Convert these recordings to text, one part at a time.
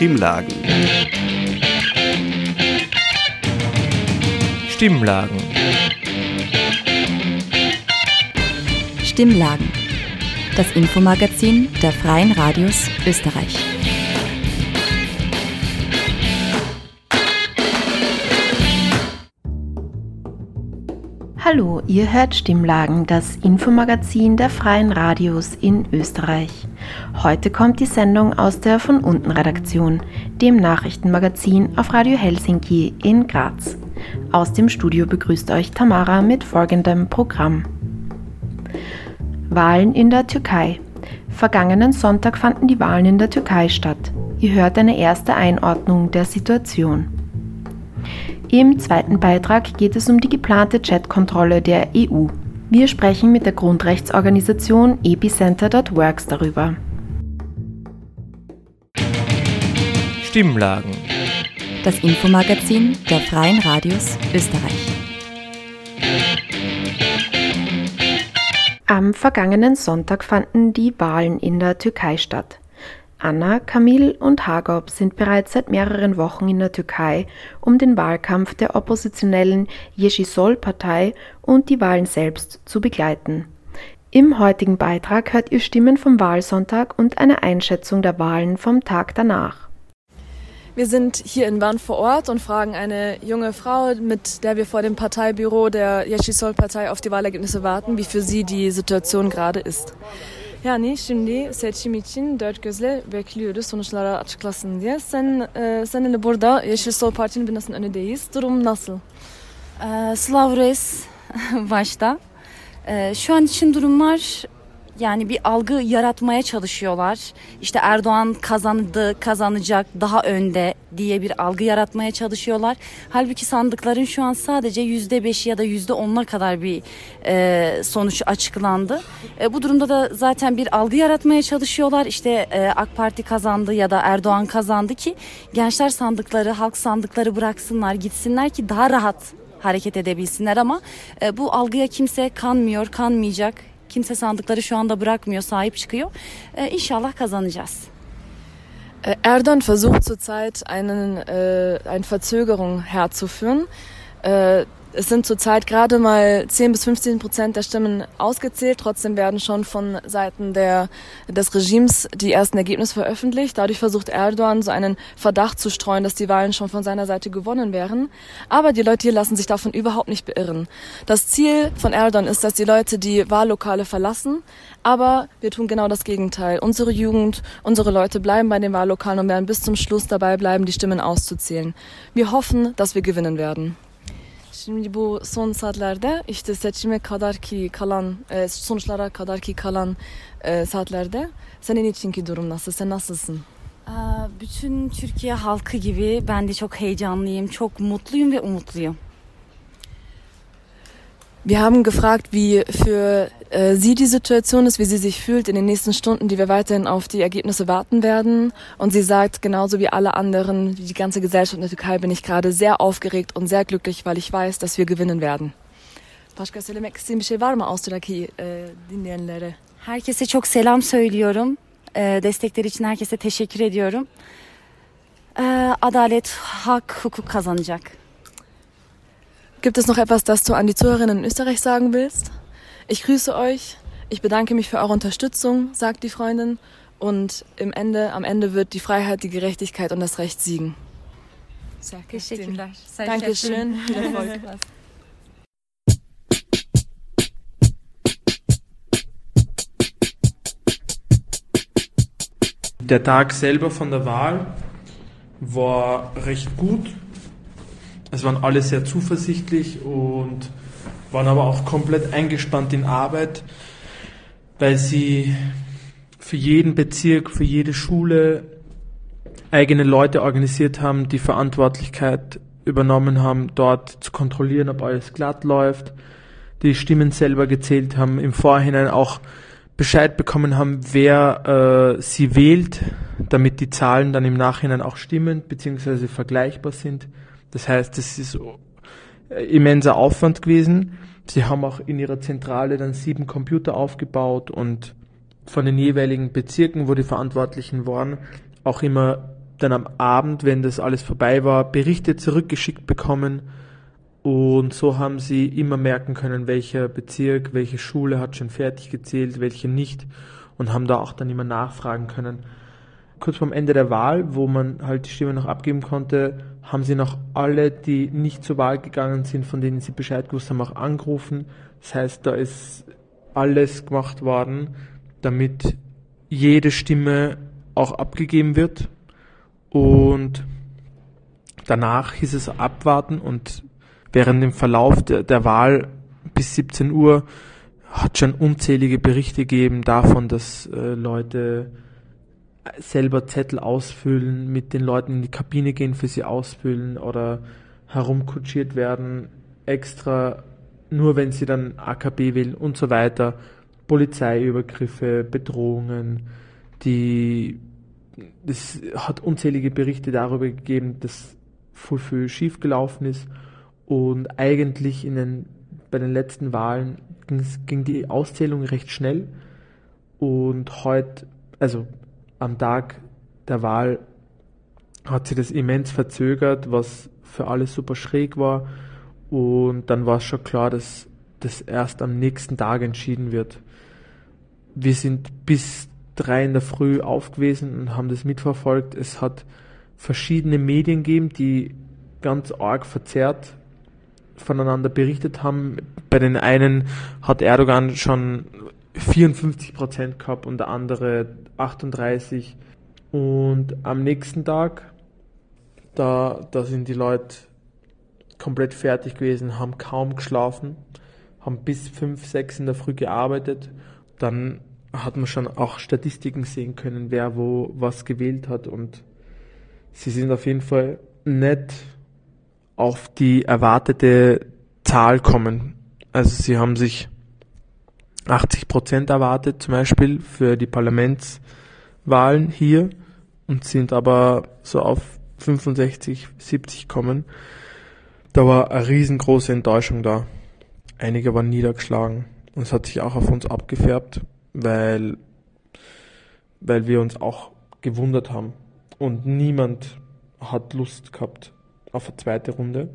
Stimmlagen. Stimmlagen. Stimmlagen. Das Infomagazin der Freien Radios Österreich. Hallo, ihr hört Stimmlagen, das Infomagazin der Freien Radios in Österreich. Heute kommt die Sendung aus der Von unten Redaktion, dem Nachrichtenmagazin auf Radio Helsinki in Graz. Aus dem Studio begrüßt euch Tamara mit folgendem Programm. Wahlen in der Türkei. Vergangenen Sonntag fanden die Wahlen in der Türkei statt. Ihr hört eine erste Einordnung der Situation. Im zweiten Beitrag geht es um die geplante Chatkontrolle der EU. Wir sprechen mit der Grundrechtsorganisation epicenter.works darüber. Stimmlagen. Das Infomagazin der Freien Radios Österreich. Am vergangenen Sonntag fanden die Wahlen in der Türkei statt. Anna, Kamil und Hagop sind bereits seit mehreren Wochen in der Türkei, um den Wahlkampf der oppositionellen Yeşilsol-Partei und die Wahlen selbst zu begleiten. Im heutigen Beitrag hört ihr Stimmen vom Wahlsonntag und eine Einschätzung der Wahlen vom Tag danach. Wir sind hier in Bern vor Ort und fragen eine junge Frau, mit der wir vor dem Parteibüro der Yeşilsol-Partei auf die Wahlergebnisse warten, wie für sie die Situation gerade ist. Yani şimdi seçim için dört gözle bekliyoruz sonuçları açıklasın diye. Sen e, seninle burada Yeşil Sol Parti'nin binasının önündeyiz. Durum nasıl? Ee, Slavres başta. Ee, şu an için durumlar yani bir algı yaratmaya çalışıyorlar. İşte Erdoğan kazandı, kazanacak, daha önde diye bir algı yaratmaya çalışıyorlar. Halbuki sandıkların şu an sadece yüzde beşi ya da yüzde onuna kadar bir e, sonuç açıklandı. E, bu durumda da zaten bir algı yaratmaya çalışıyorlar. İşte e, AK Parti kazandı ya da Erdoğan kazandı ki gençler sandıkları, halk sandıkları bıraksınlar, gitsinler ki daha rahat hareket edebilsinler ama e, bu algıya kimse kanmıyor, kanmayacak. Kimse sandıkları şu anda bırakmıyor, sahip çıkıyor. E, inşallah kazanacağız. Äh, Erdogan versucht zurzeit einen, äh, eine Verzögerung herzuführen. Äh, es sind zurzeit gerade mal 10 bis 15 Prozent der Stimmen ausgezählt. Trotzdem werden schon von Seiten der, des Regimes die ersten Ergebnisse veröffentlicht. Dadurch versucht Erdogan so einen Verdacht zu streuen, dass die Wahlen schon von seiner Seite gewonnen wären. Aber die Leute hier lassen sich davon überhaupt nicht beirren. Das Ziel von Erdogan ist, dass die Leute die Wahllokale verlassen. Aber wir tun genau das Gegenteil. Unsere Jugend, unsere Leute bleiben bei den Wahllokalen und werden bis zum Schluss dabei bleiben, die Stimmen auszuzählen. Wir hoffen, dass wir gewinnen werden. Şimdi bu son saatlerde işte seçime kadar ki kalan e, sonuçlara kadar ki kalan e, saatlerde senin içinki durum nasıl? Sen nasılsın? Bütün Türkiye halkı gibi ben de çok heyecanlıyım, çok mutluyum ve umutluyum. Wir haben gefragt, wie für äh, sie die Situation ist, wie sie sich fühlt in den nächsten Stunden, die wir weiterhin auf die Ergebnisse warten werden. Und sie sagt, genauso wie alle anderen, wie die ganze Gesellschaft in der Türkei, bin ich gerade sehr aufgeregt und sehr glücklich, weil ich weiß, dass wir gewinnen werden. Başka söylemek istediğin bir şey var mı Avusturya'daki e, dinleyenlere? Herkese çok selam söylüyorum. Ee, destekleri için herkese teşekkür ediyorum. Ee, adalet, hak, hukuk kazanacak. Gibt es noch etwas, das du an die Zuhörerinnen in Österreich sagen willst? Ich grüße euch. Ich bedanke mich für eure Unterstützung, sagt die Freundin. Und im Ende, am Ende wird die Freiheit, die Gerechtigkeit und das Recht siegen. Dankeschön. Viel Erfolg. Der Tag selber von der Wahl war recht gut. Es waren alle sehr zuversichtlich und waren aber auch komplett eingespannt in Arbeit, weil sie für jeden Bezirk, für jede Schule eigene Leute organisiert haben, die Verantwortlichkeit übernommen haben, dort zu kontrollieren, ob alles glatt läuft, die Stimmen selber gezählt haben, im Vorhinein auch Bescheid bekommen haben, wer äh, sie wählt, damit die Zahlen dann im Nachhinein auch stimmen bzw. vergleichbar sind. Das heißt, es ist äh, immenser Aufwand gewesen. Sie haben auch in ihrer Zentrale dann sieben Computer aufgebaut und von den jeweiligen Bezirken, wo die Verantwortlichen waren, auch immer dann am Abend, wenn das alles vorbei war, Berichte zurückgeschickt bekommen. Und so haben sie immer merken können, welcher Bezirk, welche Schule hat schon fertig gezählt, welche nicht. Und haben da auch dann immer nachfragen können. Kurz vorm Ende der Wahl, wo man halt die Stimme noch abgeben konnte, haben sie noch alle, die nicht zur Wahl gegangen sind, von denen sie Bescheid gewusst haben, auch angerufen. Das heißt, da ist alles gemacht worden, damit jede Stimme auch abgegeben wird. Und danach hieß es abwarten und während dem Verlauf der, der Wahl bis 17 Uhr hat schon unzählige Berichte gegeben davon, dass äh, Leute selber Zettel ausfüllen, mit den Leuten in die Kabine gehen, für sie ausfüllen oder herumkutschiert werden, extra nur wenn sie dann AKB wählen und so weiter. Polizeiübergriffe, Bedrohungen, die es hat unzählige Berichte darüber gegeben, dass viel, viel schief gelaufen ist und eigentlich in den, bei den letzten Wahlen ging die Auszählung recht schnell und heute, also am Tag der Wahl hat sich das immens verzögert, was für alle super schräg war und dann war es schon klar, dass das erst am nächsten Tag entschieden wird. Wir sind bis drei in der Früh aufgewesen und haben das mitverfolgt. Es hat verschiedene Medien gegeben, die ganz arg verzerrt voneinander berichtet haben. Bei den einen hat Erdogan schon 54 Prozent gehabt und der andere 38. Und am nächsten Tag, da, da sind die Leute komplett fertig gewesen, haben kaum geschlafen, haben bis 5, 6 in der Früh gearbeitet. Dann hat man schon auch Statistiken sehen können, wer wo was gewählt hat und sie sind auf jeden Fall nicht auf die erwartete Zahl kommen. Also sie haben sich 80 Prozent erwartet, zum Beispiel für die Parlamentswahlen hier und sind aber so auf 65, 70 kommen. Da war eine riesengroße Enttäuschung da. Einige waren niedergeschlagen und es hat sich auch auf uns abgefärbt weil, weil wir uns auch gewundert haben. Und niemand hat Lust gehabt auf eine zweite Runde.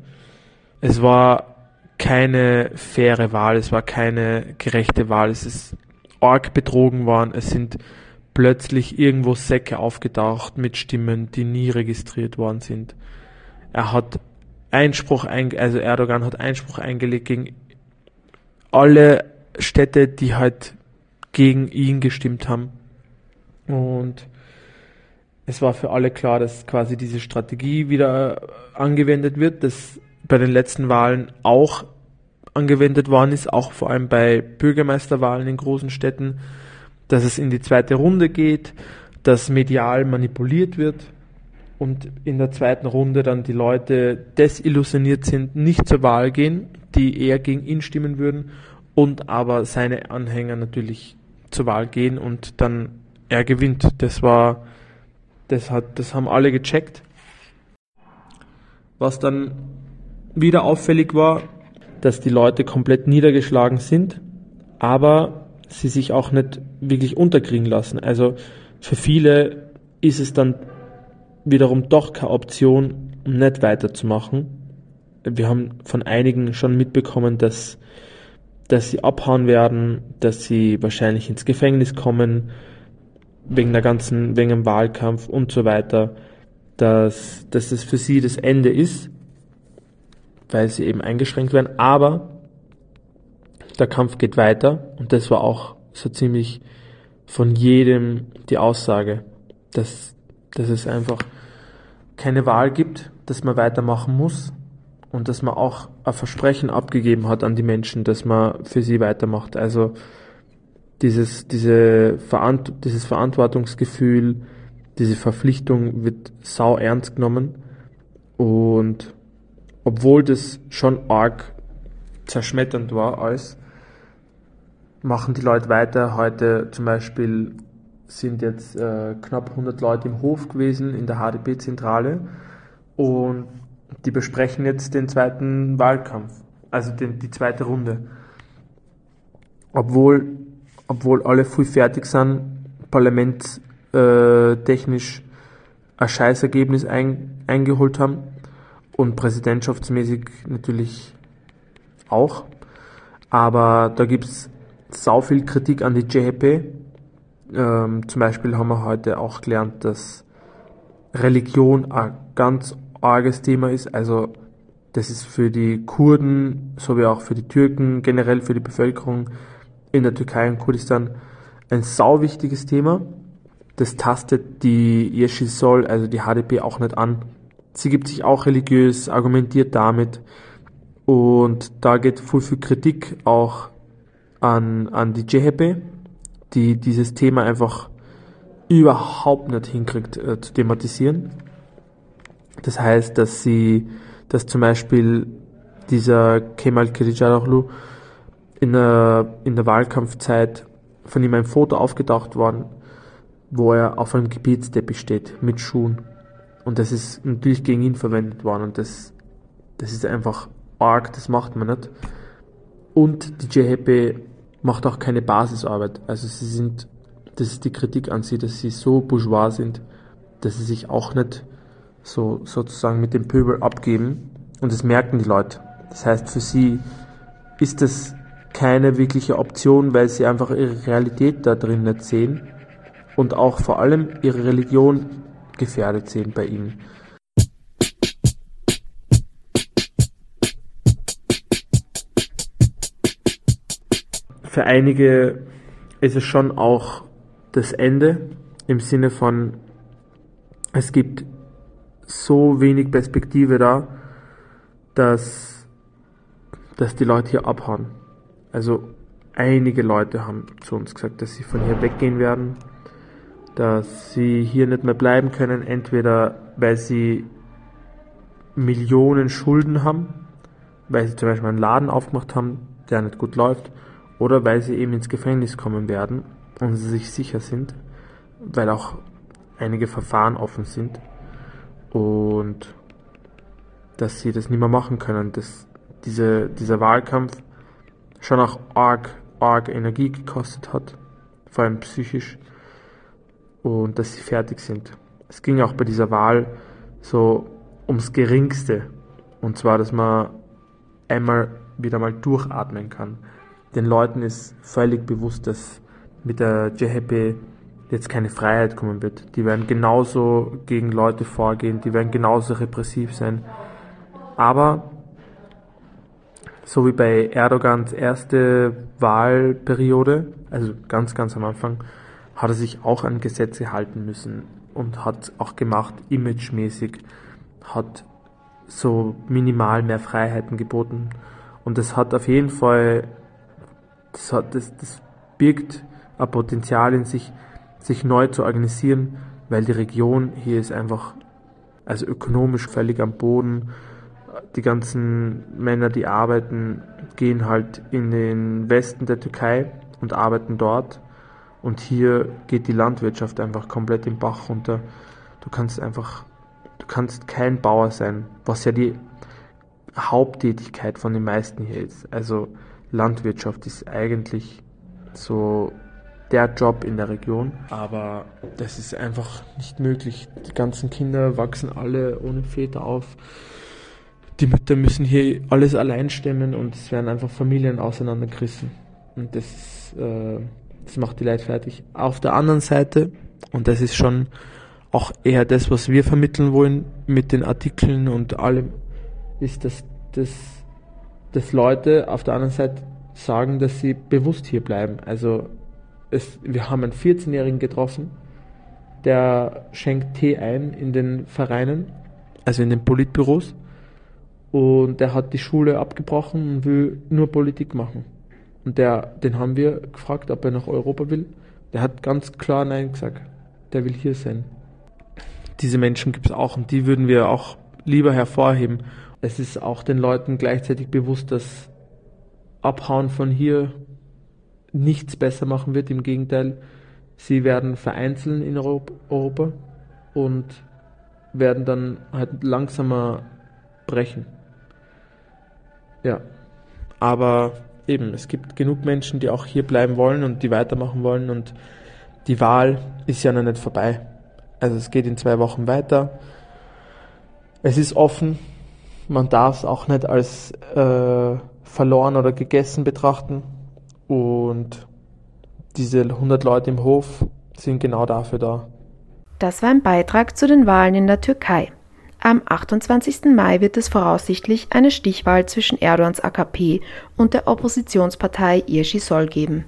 Es war keine faire Wahl, es war keine gerechte Wahl, es ist arg betrogen worden, es sind plötzlich irgendwo Säcke aufgetaucht mit Stimmen, die nie registriert worden sind. Er hat Einspruch, also Erdogan hat Einspruch eingelegt gegen alle Städte, die halt gegen ihn gestimmt haben. Und es war für alle klar, dass quasi diese Strategie wieder angewendet wird, dass bei den letzten Wahlen auch angewendet worden ist, auch vor allem bei Bürgermeisterwahlen in großen Städten, dass es in die zweite Runde geht, dass medial manipuliert wird und in der zweiten Runde dann die Leute desillusioniert sind, nicht zur Wahl gehen, die eher gegen ihn stimmen würden und aber seine Anhänger natürlich zur Wahl gehen und dann er gewinnt. Das war, das hat, das haben alle gecheckt. Was dann wieder auffällig war, dass die Leute komplett niedergeschlagen sind, aber sie sich auch nicht wirklich unterkriegen lassen. Also für viele ist es dann wiederum doch keine Option, um nicht weiterzumachen. Wir haben von einigen schon mitbekommen, dass dass sie abhauen werden, dass sie wahrscheinlich ins Gefängnis kommen, wegen der ganzen, wegen dem Wahlkampf und so weiter, dass, dass das für sie das Ende ist, weil sie eben eingeschränkt werden, aber der Kampf geht weiter und das war auch so ziemlich von jedem die Aussage, dass, dass es einfach keine Wahl gibt, dass man weitermachen muss, und dass man auch ein Versprechen abgegeben hat an die Menschen, dass man für sie weitermacht. Also dieses, diese Verant dieses Verantwortungsgefühl, diese Verpflichtung wird sau ernst genommen und obwohl das schon arg zerschmetternd war alles, machen die Leute weiter. Heute zum Beispiel sind jetzt äh, knapp 100 Leute im Hof gewesen in der HDP-Zentrale und die besprechen jetzt den zweiten Wahlkampf, also den, die zweite Runde. Obwohl, obwohl alle früh fertig sind, parlamentstechnisch, ein Scheißergebnis ein, eingeholt haben und präsidentschaftsmäßig natürlich auch. Aber da gibt es sau viel Kritik an die JHP. Ähm, zum Beispiel haben wir heute auch gelernt, dass Religion ein ganz arges Thema ist. Also das ist für die Kurden sowie auch für die Türken, generell für die Bevölkerung in der Türkei und Kurdistan ein sau wichtiges Thema. Das tastet die Yeshil also die HDP, auch nicht an. Sie gibt sich auch religiös, argumentiert damit. Und da geht viel, viel Kritik auch an, an die JHP, die dieses Thema einfach überhaupt nicht hinkriegt äh, zu thematisieren. Das heißt, dass sie, dass zum Beispiel dieser Kemal Kılıçdaroğlu in der, in der Wahlkampfzeit von ihm ein Foto aufgetaucht worden, wo er auf einem Gebetsteppich steht mit Schuhen. Und das ist natürlich gegen ihn verwendet worden und das, das ist einfach arg, das macht man nicht. Und die JHP macht auch keine Basisarbeit. Also sie sind, das ist die Kritik an sie, dass sie so bourgeois sind, dass sie sich auch nicht so sozusagen mit dem Pöbel abgeben. Und das merken die Leute. Das heißt, für sie ist das keine wirkliche Option, weil sie einfach ihre Realität da drin nicht sehen und auch vor allem ihre Religion gefährdet sehen bei ihnen. Für einige ist es schon auch das Ende im Sinne von, es gibt so wenig Perspektive da, dass, dass die Leute hier abhauen. Also einige Leute haben zu uns gesagt, dass sie von hier weggehen werden, dass sie hier nicht mehr bleiben können, entweder weil sie Millionen Schulden haben, weil sie zum Beispiel einen Laden aufgemacht haben, der nicht gut läuft, oder weil sie eben ins Gefängnis kommen werden und sie sich sicher sind, weil auch einige Verfahren offen sind und dass sie das nicht mehr machen können, dass diese, dieser Wahlkampf schon auch arg, arg Energie gekostet hat, vor allem psychisch, und dass sie fertig sind. Es ging auch bei dieser Wahl so ums Geringste, und zwar, dass man einmal wieder mal durchatmen kann. Den Leuten ist völlig bewusst, dass mit der JHP jetzt keine Freiheit kommen wird. Die werden genauso gegen Leute vorgehen, die werden genauso repressiv sein. Aber so wie bei Erdogans erste Wahlperiode, also ganz, ganz am Anfang, hat er sich auch an Gesetze halten müssen und hat auch gemacht, imagemäßig, hat so minimal mehr Freiheiten geboten. Und das hat auf jeden Fall, das, hat, das, das birgt ein Potenzial in sich, sich neu zu organisieren, weil die Region hier ist einfach, also ökonomisch völlig am Boden die ganzen Männer, die arbeiten, gehen halt in den Westen der Türkei und arbeiten dort. Und hier geht die Landwirtschaft einfach komplett im Bach runter. Du kannst einfach, du kannst kein Bauer sein, was ja die Haupttätigkeit von den meisten hier ist. Also Landwirtschaft ist eigentlich so der Job in der Region, aber das ist einfach nicht möglich. Die ganzen Kinder wachsen alle ohne Väter auf die Mütter müssen hier alles allein stemmen und es werden einfach Familien auseinandergerissen. Und das, äh, das macht die Leute fertig. Auf der anderen Seite, und das ist schon auch eher das, was wir vermitteln wollen mit den Artikeln und allem, ist, dass, dass, dass Leute auf der anderen Seite sagen, dass sie bewusst hier bleiben. Also es, wir haben einen 14-Jährigen getroffen, der schenkt Tee ein in den Vereinen, also in den Politbüros und der hat die Schule abgebrochen und will nur Politik machen. Und der, den haben wir gefragt, ob er nach Europa will. Der hat ganz klar Nein gesagt. Der will hier sein. Diese Menschen gibt es auch und die würden wir auch lieber hervorheben. Es ist auch den Leuten gleichzeitig bewusst, dass Abhauen von hier nichts besser machen wird. Im Gegenteil, sie werden vereinzeln in Europa und werden dann halt langsamer brechen. Ja. Aber eben, es gibt genug Menschen, die auch hier bleiben wollen und die weitermachen wollen und die Wahl ist ja noch nicht vorbei. Also es geht in zwei Wochen weiter. Es ist offen. Man darf es auch nicht als äh, verloren oder gegessen betrachten. Und diese 100 Leute im Hof sind genau dafür da. Das war ein Beitrag zu den Wahlen in der Türkei. Am 28. Mai wird es voraussichtlich eine Stichwahl zwischen Erdogans AKP und der Oppositionspartei Sol geben.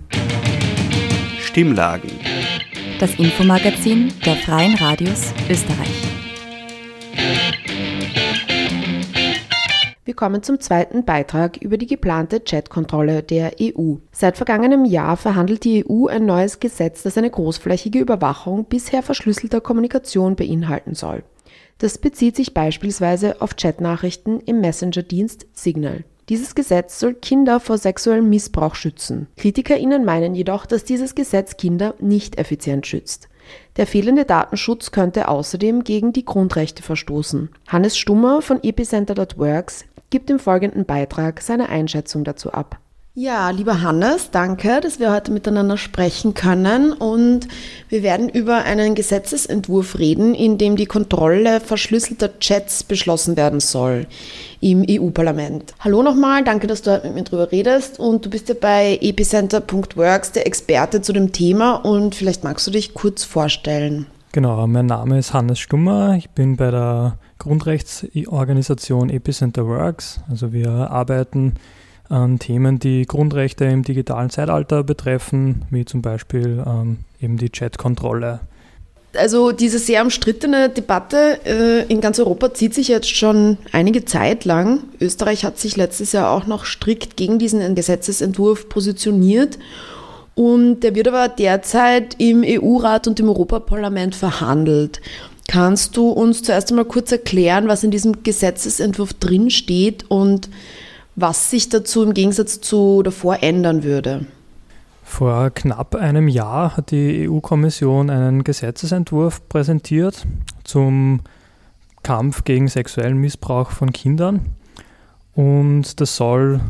Stimmlagen. Das Infomagazin der Freien Radios Österreich. Wir kommen zum zweiten Beitrag über die geplante Chatkontrolle der EU. Seit vergangenem Jahr verhandelt die EU ein neues Gesetz, das eine großflächige Überwachung bisher verschlüsselter Kommunikation beinhalten soll. Das bezieht sich beispielsweise auf Chatnachrichten im Messenger-Dienst Signal. Dieses Gesetz soll Kinder vor sexuellem Missbrauch schützen. KritikerInnen meinen jedoch, dass dieses Gesetz Kinder nicht effizient schützt. Der fehlende Datenschutz könnte außerdem gegen die Grundrechte verstoßen. Hannes Stummer von epicenter.works gibt im folgenden Beitrag seine Einschätzung dazu ab. Ja, lieber Hannes, danke, dass wir heute miteinander sprechen können und wir werden über einen Gesetzesentwurf reden, in dem die Kontrolle verschlüsselter Chats beschlossen werden soll im EU-Parlament. Hallo nochmal, danke, dass du heute mit mir drüber redest und du bist ja bei epicenter.works der Experte zu dem Thema und vielleicht magst du dich kurz vorstellen. Genau, mein Name ist Hannes Stummer, ich bin bei der Grundrechtsorganisation Epicenter Works. Also wir arbeiten an Themen, die Grundrechte im digitalen Zeitalter betreffen, wie zum Beispiel ähm, eben die Chatkontrolle. Also diese sehr umstrittene Debatte äh, in ganz Europa zieht sich jetzt schon einige Zeit lang. Österreich hat sich letztes Jahr auch noch strikt gegen diesen Gesetzesentwurf positioniert. Und der wird aber derzeit im EU-Rat und im Europaparlament verhandelt. Kannst du uns zuerst einmal kurz erklären, was in diesem Gesetzesentwurf drinsteht und was sich dazu im Gegensatz zu davor ändern würde? Vor knapp einem Jahr hat die EU-Kommission einen Gesetzesentwurf präsentiert zum Kampf gegen sexuellen Missbrauch von Kindern. Und das soll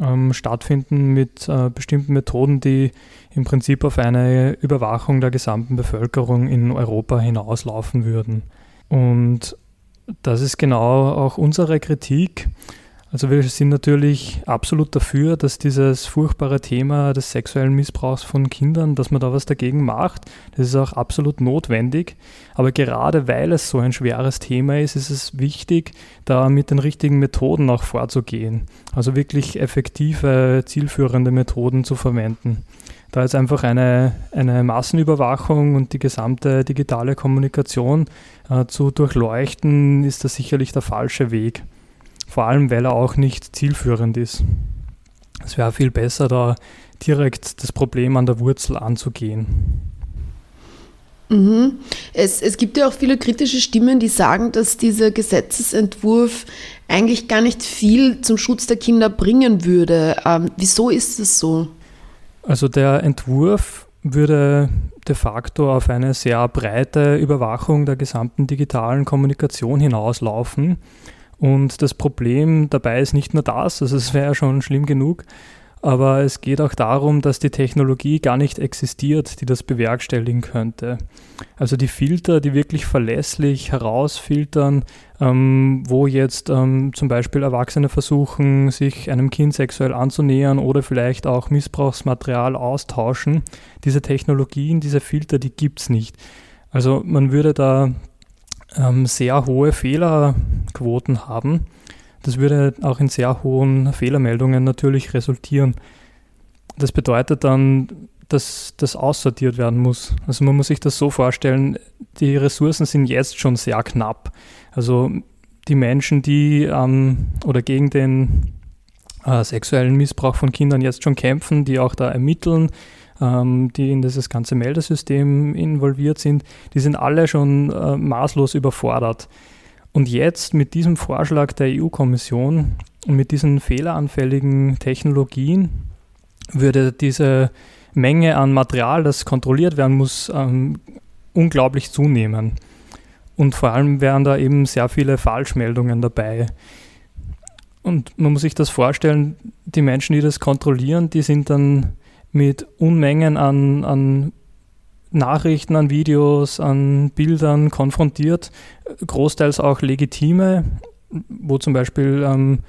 ähm, stattfinden mit äh, bestimmten Methoden, die im Prinzip auf eine Überwachung der gesamten Bevölkerung in Europa hinauslaufen würden. Und das ist genau auch unsere Kritik. Also wir sind natürlich absolut dafür, dass dieses furchtbare Thema des sexuellen Missbrauchs von Kindern, dass man da was dagegen macht. Das ist auch absolut notwendig. Aber gerade weil es so ein schweres Thema ist, ist es wichtig, da mit den richtigen Methoden auch vorzugehen. Also wirklich effektive, zielführende Methoden zu verwenden. Da ist einfach eine, eine Massenüberwachung und die gesamte digitale Kommunikation äh, zu durchleuchten, ist das sicherlich der falsche Weg. Vor allem, weil er auch nicht zielführend ist. Es wäre viel besser, da direkt das Problem an der Wurzel anzugehen. Mhm. Es, es gibt ja auch viele kritische Stimmen, die sagen, dass dieser Gesetzesentwurf eigentlich gar nicht viel zum Schutz der Kinder bringen würde. Ähm, wieso ist es so? Also der Entwurf würde de facto auf eine sehr breite Überwachung der gesamten digitalen Kommunikation hinauslaufen. Und das Problem dabei ist nicht nur das, also es wäre ja schon schlimm genug, aber es geht auch darum, dass die Technologie gar nicht existiert, die das bewerkstelligen könnte. Also die Filter, die wirklich verlässlich herausfiltern, ähm, wo jetzt ähm, zum Beispiel Erwachsene versuchen, sich einem Kind sexuell anzunähern oder vielleicht auch Missbrauchsmaterial austauschen, diese Technologien, diese Filter, die gibt es nicht. Also man würde da ähm, sehr hohe Fehlerquoten haben. Das würde auch in sehr hohen Fehlermeldungen natürlich resultieren. Das bedeutet dann, dass das aussortiert werden muss. Also man muss sich das so vorstellen, die Ressourcen sind jetzt schon sehr knapp. Also die Menschen, die ähm, oder gegen den äh, sexuellen Missbrauch von Kindern jetzt schon kämpfen, die auch da ermitteln, ähm, die in dieses ganze Meldesystem involviert sind, die sind alle schon äh, maßlos überfordert. Und jetzt mit diesem Vorschlag der EU-Kommission und mit diesen fehleranfälligen Technologien würde diese Menge an Material, das kontrolliert werden muss, ähm, unglaublich zunehmen. Und vor allem wären da eben sehr viele Falschmeldungen dabei. Und man muss sich das vorstellen, die Menschen, die das kontrollieren, die sind dann mit Unmengen an, an Nachrichten, an Videos, an Bildern konfrontiert, großteils auch legitime, wo zum Beispiel ähm,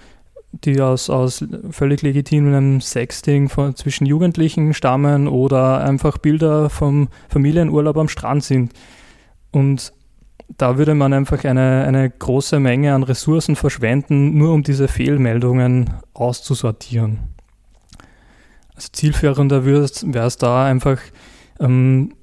die aus, aus völlig legitimem Sexting von, zwischen Jugendlichen stammen oder einfach Bilder vom Familienurlaub am Strand sind. Und da würde man einfach eine, eine große Menge an Ressourcen verschwenden, nur um diese Fehlmeldungen auszusortieren. Also zielführender wäre es da einfach ähm,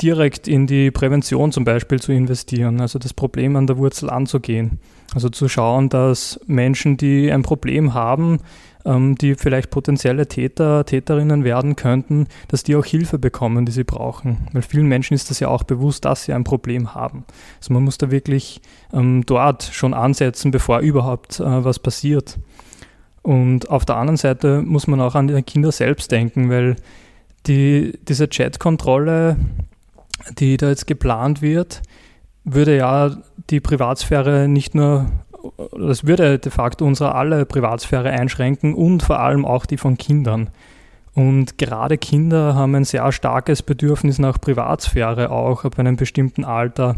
direkt in die Prävention zum Beispiel zu investieren, also das Problem an der Wurzel anzugehen. Also zu schauen, dass Menschen, die ein Problem haben, ähm, die vielleicht potenzielle Täter, Täterinnen werden könnten, dass die auch Hilfe bekommen, die sie brauchen. Weil vielen Menschen ist das ja auch bewusst, dass sie ein Problem haben. Also man muss da wirklich ähm, dort schon ansetzen, bevor überhaupt äh, was passiert. Und auf der anderen Seite muss man auch an die Kinder selbst denken, weil die, diese Chat-Kontrolle, die da jetzt geplant wird, würde ja die Privatsphäre nicht nur, das würde de facto unsere alle Privatsphäre einschränken und vor allem auch die von Kindern. Und gerade Kinder haben ein sehr starkes Bedürfnis nach Privatsphäre, auch ab einem bestimmten Alter.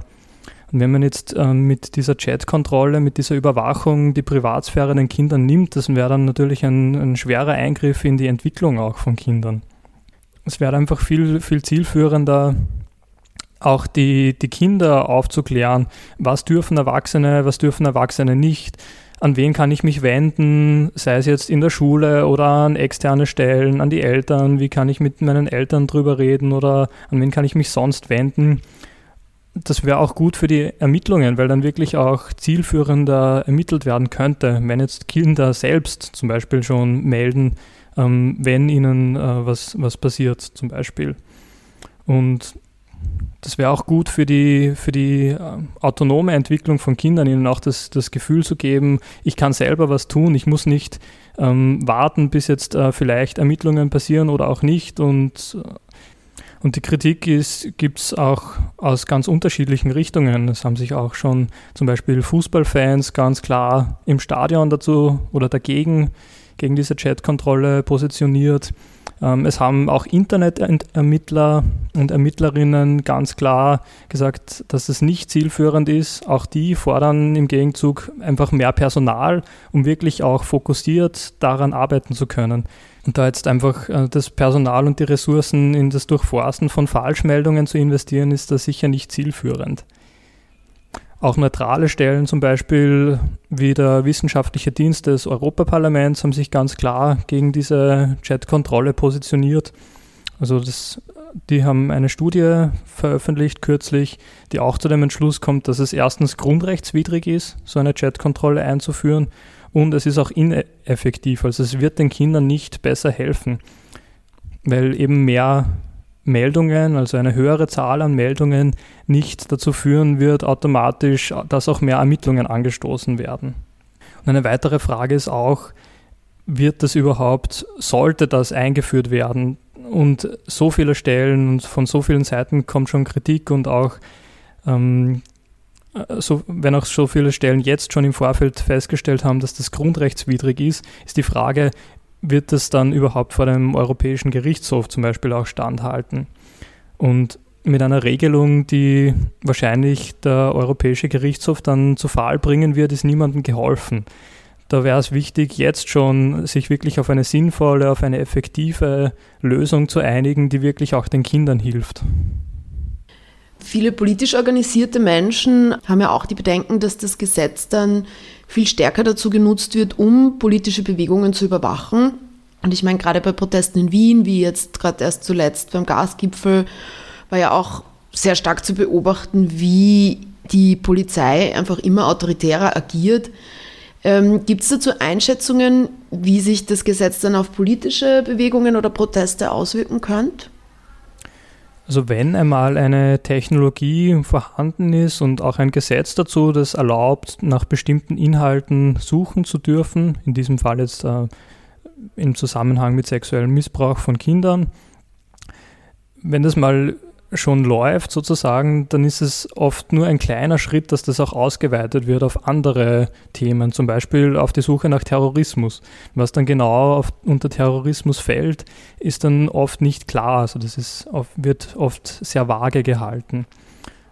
Und wenn man jetzt äh, mit dieser Chat-Kontrolle, mit dieser Überwachung die Privatsphäre den Kindern nimmt, das wäre dann natürlich ein, ein schwerer Eingriff in die Entwicklung auch von Kindern. Es wäre einfach viel, viel zielführender, auch die, die Kinder aufzuklären, was dürfen Erwachsene, was dürfen Erwachsene nicht, an wen kann ich mich wenden, sei es jetzt in der Schule oder an externe Stellen, an die Eltern, wie kann ich mit meinen Eltern drüber reden oder an wen kann ich mich sonst wenden. Das wäre auch gut für die Ermittlungen, weil dann wirklich auch zielführender ermittelt werden könnte, wenn jetzt Kinder selbst zum Beispiel schon melden, ähm, wenn ihnen äh, was, was passiert zum Beispiel. Und das wäre auch gut für die, für die äh, autonome Entwicklung von Kindern, ihnen auch das, das Gefühl zu geben, ich kann selber was tun, ich muss nicht ähm, warten, bis jetzt äh, vielleicht Ermittlungen passieren oder auch nicht. Und, äh, und die Kritik gibt es auch aus ganz unterschiedlichen Richtungen. Es haben sich auch schon zum Beispiel Fußballfans ganz klar im Stadion dazu oder dagegen, gegen diese Chatkontrolle positioniert. Ähm, es haben auch Internetermittler und Ermittlerinnen ganz klar gesagt, dass es nicht zielführend ist. Auch die fordern im Gegenzug einfach mehr Personal, um wirklich auch fokussiert daran arbeiten zu können. Und da jetzt einfach äh, das Personal und die Ressourcen in das Durchforsten von Falschmeldungen zu investieren, ist da sicher nicht zielführend. Auch neutrale Stellen, zum Beispiel wie der Wissenschaftliche Dienst des Europaparlaments, haben sich ganz klar gegen diese Chat-Kontrolle positioniert. Also das, die haben eine Studie veröffentlicht kürzlich, die auch zu dem Entschluss kommt, dass es erstens grundrechtswidrig ist, so eine Chat-Kontrolle einzuführen und es ist auch ineffektiv. Also es wird den Kindern nicht besser helfen, weil eben mehr Meldungen, also eine höhere Zahl an Meldungen, nicht dazu führen wird automatisch, dass auch mehr Ermittlungen angestoßen werden. Und eine weitere Frage ist auch, wird das überhaupt, sollte das eingeführt werden? Und so viele Stellen und von so vielen Seiten kommt schon Kritik und auch, ähm, so, wenn auch so viele Stellen jetzt schon im Vorfeld festgestellt haben, dass das grundrechtswidrig ist, ist die Frage, wird das dann überhaupt vor dem Europäischen Gerichtshof zum Beispiel auch standhalten? Und mit einer Regelung, die wahrscheinlich der Europäische Gerichtshof dann zu Fall bringen wird, ist niemandem geholfen. Da wäre es wichtig, jetzt schon sich wirklich auf eine sinnvolle, auf eine effektive Lösung zu einigen, die wirklich auch den Kindern hilft. Viele politisch organisierte Menschen haben ja auch die Bedenken, dass das Gesetz dann viel stärker dazu genutzt wird, um politische Bewegungen zu überwachen. Und ich meine, gerade bei Protesten in Wien, wie jetzt gerade erst zuletzt beim Gasgipfel, war ja auch sehr stark zu beobachten, wie die Polizei einfach immer autoritärer agiert. Ähm, Gibt es dazu Einschätzungen, wie sich das Gesetz dann auf politische Bewegungen oder Proteste auswirken könnte? Also wenn einmal eine Technologie vorhanden ist und auch ein Gesetz dazu, das erlaubt, nach bestimmten Inhalten suchen zu dürfen, in diesem Fall jetzt äh, im Zusammenhang mit sexuellem Missbrauch von Kindern, wenn das mal schon läuft sozusagen, dann ist es oft nur ein kleiner Schritt, dass das auch ausgeweitet wird auf andere Themen, zum Beispiel auf die Suche nach Terrorismus. Was dann genau auf, unter Terrorismus fällt, ist dann oft nicht klar. Also das ist, wird oft sehr vage gehalten.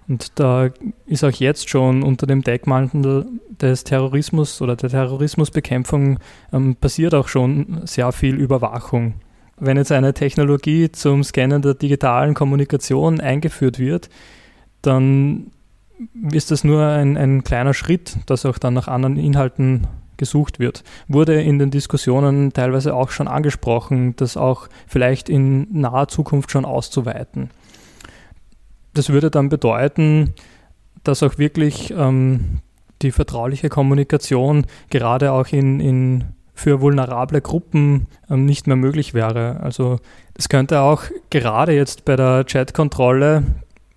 Und da ist auch jetzt schon unter dem Deckmantel des Terrorismus oder der Terrorismusbekämpfung ähm, passiert auch schon sehr viel Überwachung. Wenn jetzt eine Technologie zum Scannen der digitalen Kommunikation eingeführt wird, dann ist das nur ein, ein kleiner Schritt, dass auch dann nach anderen Inhalten gesucht wird. Wurde in den Diskussionen teilweise auch schon angesprochen, das auch vielleicht in naher Zukunft schon auszuweiten. Das würde dann bedeuten, dass auch wirklich ähm, die vertrauliche Kommunikation gerade auch in, in für vulnerable Gruppen ähm, nicht mehr möglich wäre. Also es könnte auch gerade jetzt bei der Chat-Kontrolle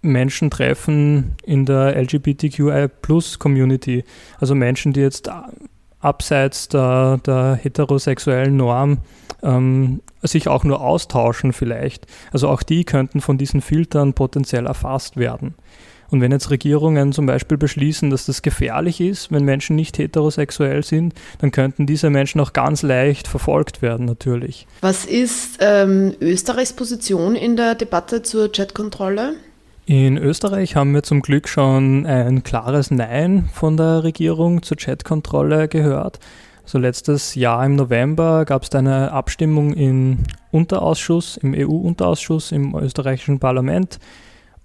Menschen treffen in der LGBTQI-Plus-Community, also Menschen, die jetzt abseits der, der heterosexuellen Norm ähm, sich auch nur austauschen vielleicht. Also auch die könnten von diesen Filtern potenziell erfasst werden. Und wenn jetzt Regierungen zum Beispiel beschließen, dass das gefährlich ist, wenn Menschen nicht heterosexuell sind, dann könnten diese Menschen auch ganz leicht verfolgt werden natürlich. Was ist ähm, Österreichs Position in der Debatte zur Chatkontrolle? In Österreich haben wir zum Glück schon ein klares Nein von der Regierung zur Chatkontrolle gehört. So letztes Jahr im November gab es eine Abstimmung im Unterausschuss, im EU-Unterausschuss im österreichischen Parlament.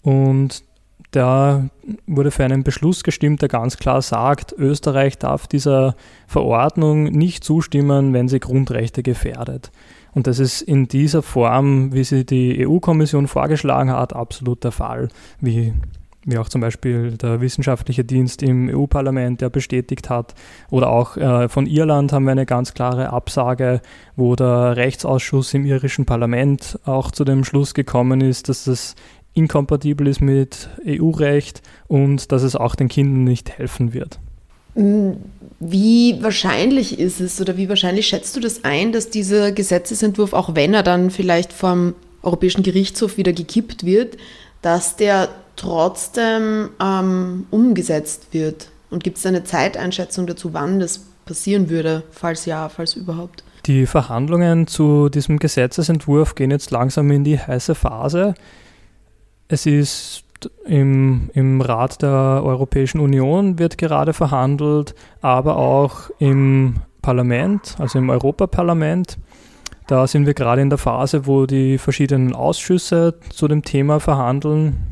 Und da wurde für einen Beschluss gestimmt, der ganz klar sagt, Österreich darf dieser Verordnung nicht zustimmen, wenn sie Grundrechte gefährdet. Und das ist in dieser Form, wie sie die EU-Kommission vorgeschlagen hat, absolut der Fall, wie, wie auch zum Beispiel der wissenschaftliche Dienst im EU-Parlament, der bestätigt hat. Oder auch äh, von Irland haben wir eine ganz klare Absage, wo der Rechtsausschuss im irischen Parlament auch zu dem Schluss gekommen ist, dass das inkompatibel ist mit EU-Recht und dass es auch den Kindern nicht helfen wird. Mm, wie wahrscheinlich ist es oder wie wahrscheinlich schätzt du das ein, dass dieser Gesetzesentwurf, auch wenn er dann vielleicht vom Europäischen Gerichtshof wieder gekippt wird, dass der trotzdem ähm, umgesetzt wird? Und gibt es eine Zeiteinschätzung dazu, wann das passieren würde, falls ja, falls überhaupt? Die Verhandlungen zu diesem Gesetzesentwurf gehen jetzt langsam in die heiße Phase. Es ist im, im Rat der Europäischen Union wird gerade verhandelt, aber auch im Parlament, also im Europaparlament. Da sind wir gerade in der Phase, wo die verschiedenen Ausschüsse zu dem Thema verhandeln.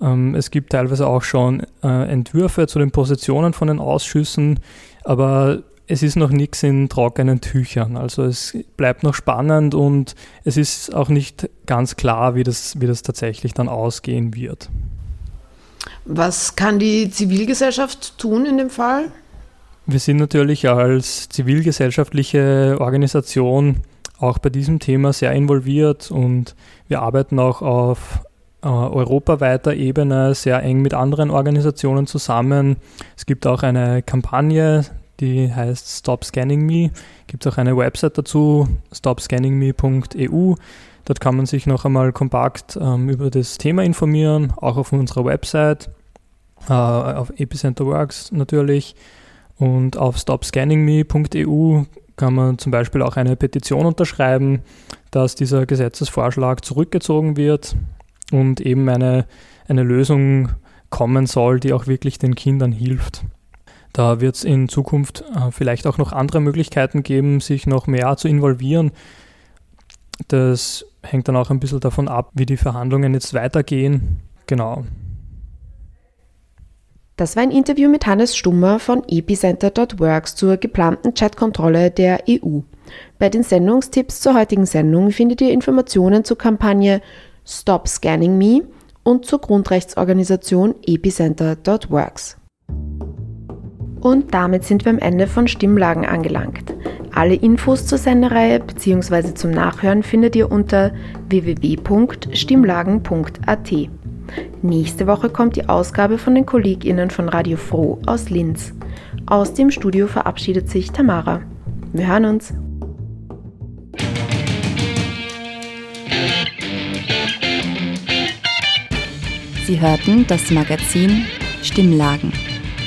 Ähm, es gibt teilweise auch schon äh, Entwürfe zu den Positionen von den Ausschüssen, aber es ist noch nichts in trockenen Tüchern. Also es bleibt noch spannend und es ist auch nicht ganz klar, wie das, wie das tatsächlich dann ausgehen wird. Was kann die Zivilgesellschaft tun in dem Fall? Wir sind natürlich als zivilgesellschaftliche Organisation auch bei diesem Thema sehr involviert und wir arbeiten auch auf äh, europaweiter Ebene sehr eng mit anderen Organisationen zusammen. Es gibt auch eine Kampagne, die heißt Stop Scanning Me. Gibt es auch eine Website dazu, stopscanningme.eu. Dort kann man sich noch einmal kompakt ähm, über das Thema informieren, auch auf unserer Website, äh, auf Epicenter Works natürlich. Und auf stopscanningme.eu kann man zum Beispiel auch eine Petition unterschreiben, dass dieser Gesetzesvorschlag zurückgezogen wird und eben eine, eine Lösung kommen soll, die auch wirklich den Kindern hilft. Da wird es in Zukunft äh, vielleicht auch noch andere Möglichkeiten geben, sich noch mehr zu involvieren. Das hängt dann auch ein bisschen davon ab, wie die Verhandlungen jetzt weitergehen. Genau. Das war ein Interview mit Hannes Stummer von epicenter.works zur geplanten Chatkontrolle der EU. Bei den Sendungstipps zur heutigen Sendung findet ihr Informationen zur Kampagne Stop Scanning Me und zur Grundrechtsorganisation epicenter.works. Und damit sind wir am Ende von Stimmlagen angelangt. Alle Infos zur Sendereihe bzw. zum Nachhören findet ihr unter www.stimmlagen.at. Nächste Woche kommt die Ausgabe von den KollegInnen von Radio Froh aus Linz. Aus dem Studio verabschiedet sich Tamara. Wir hören uns. Sie hörten das Magazin Stimmlagen.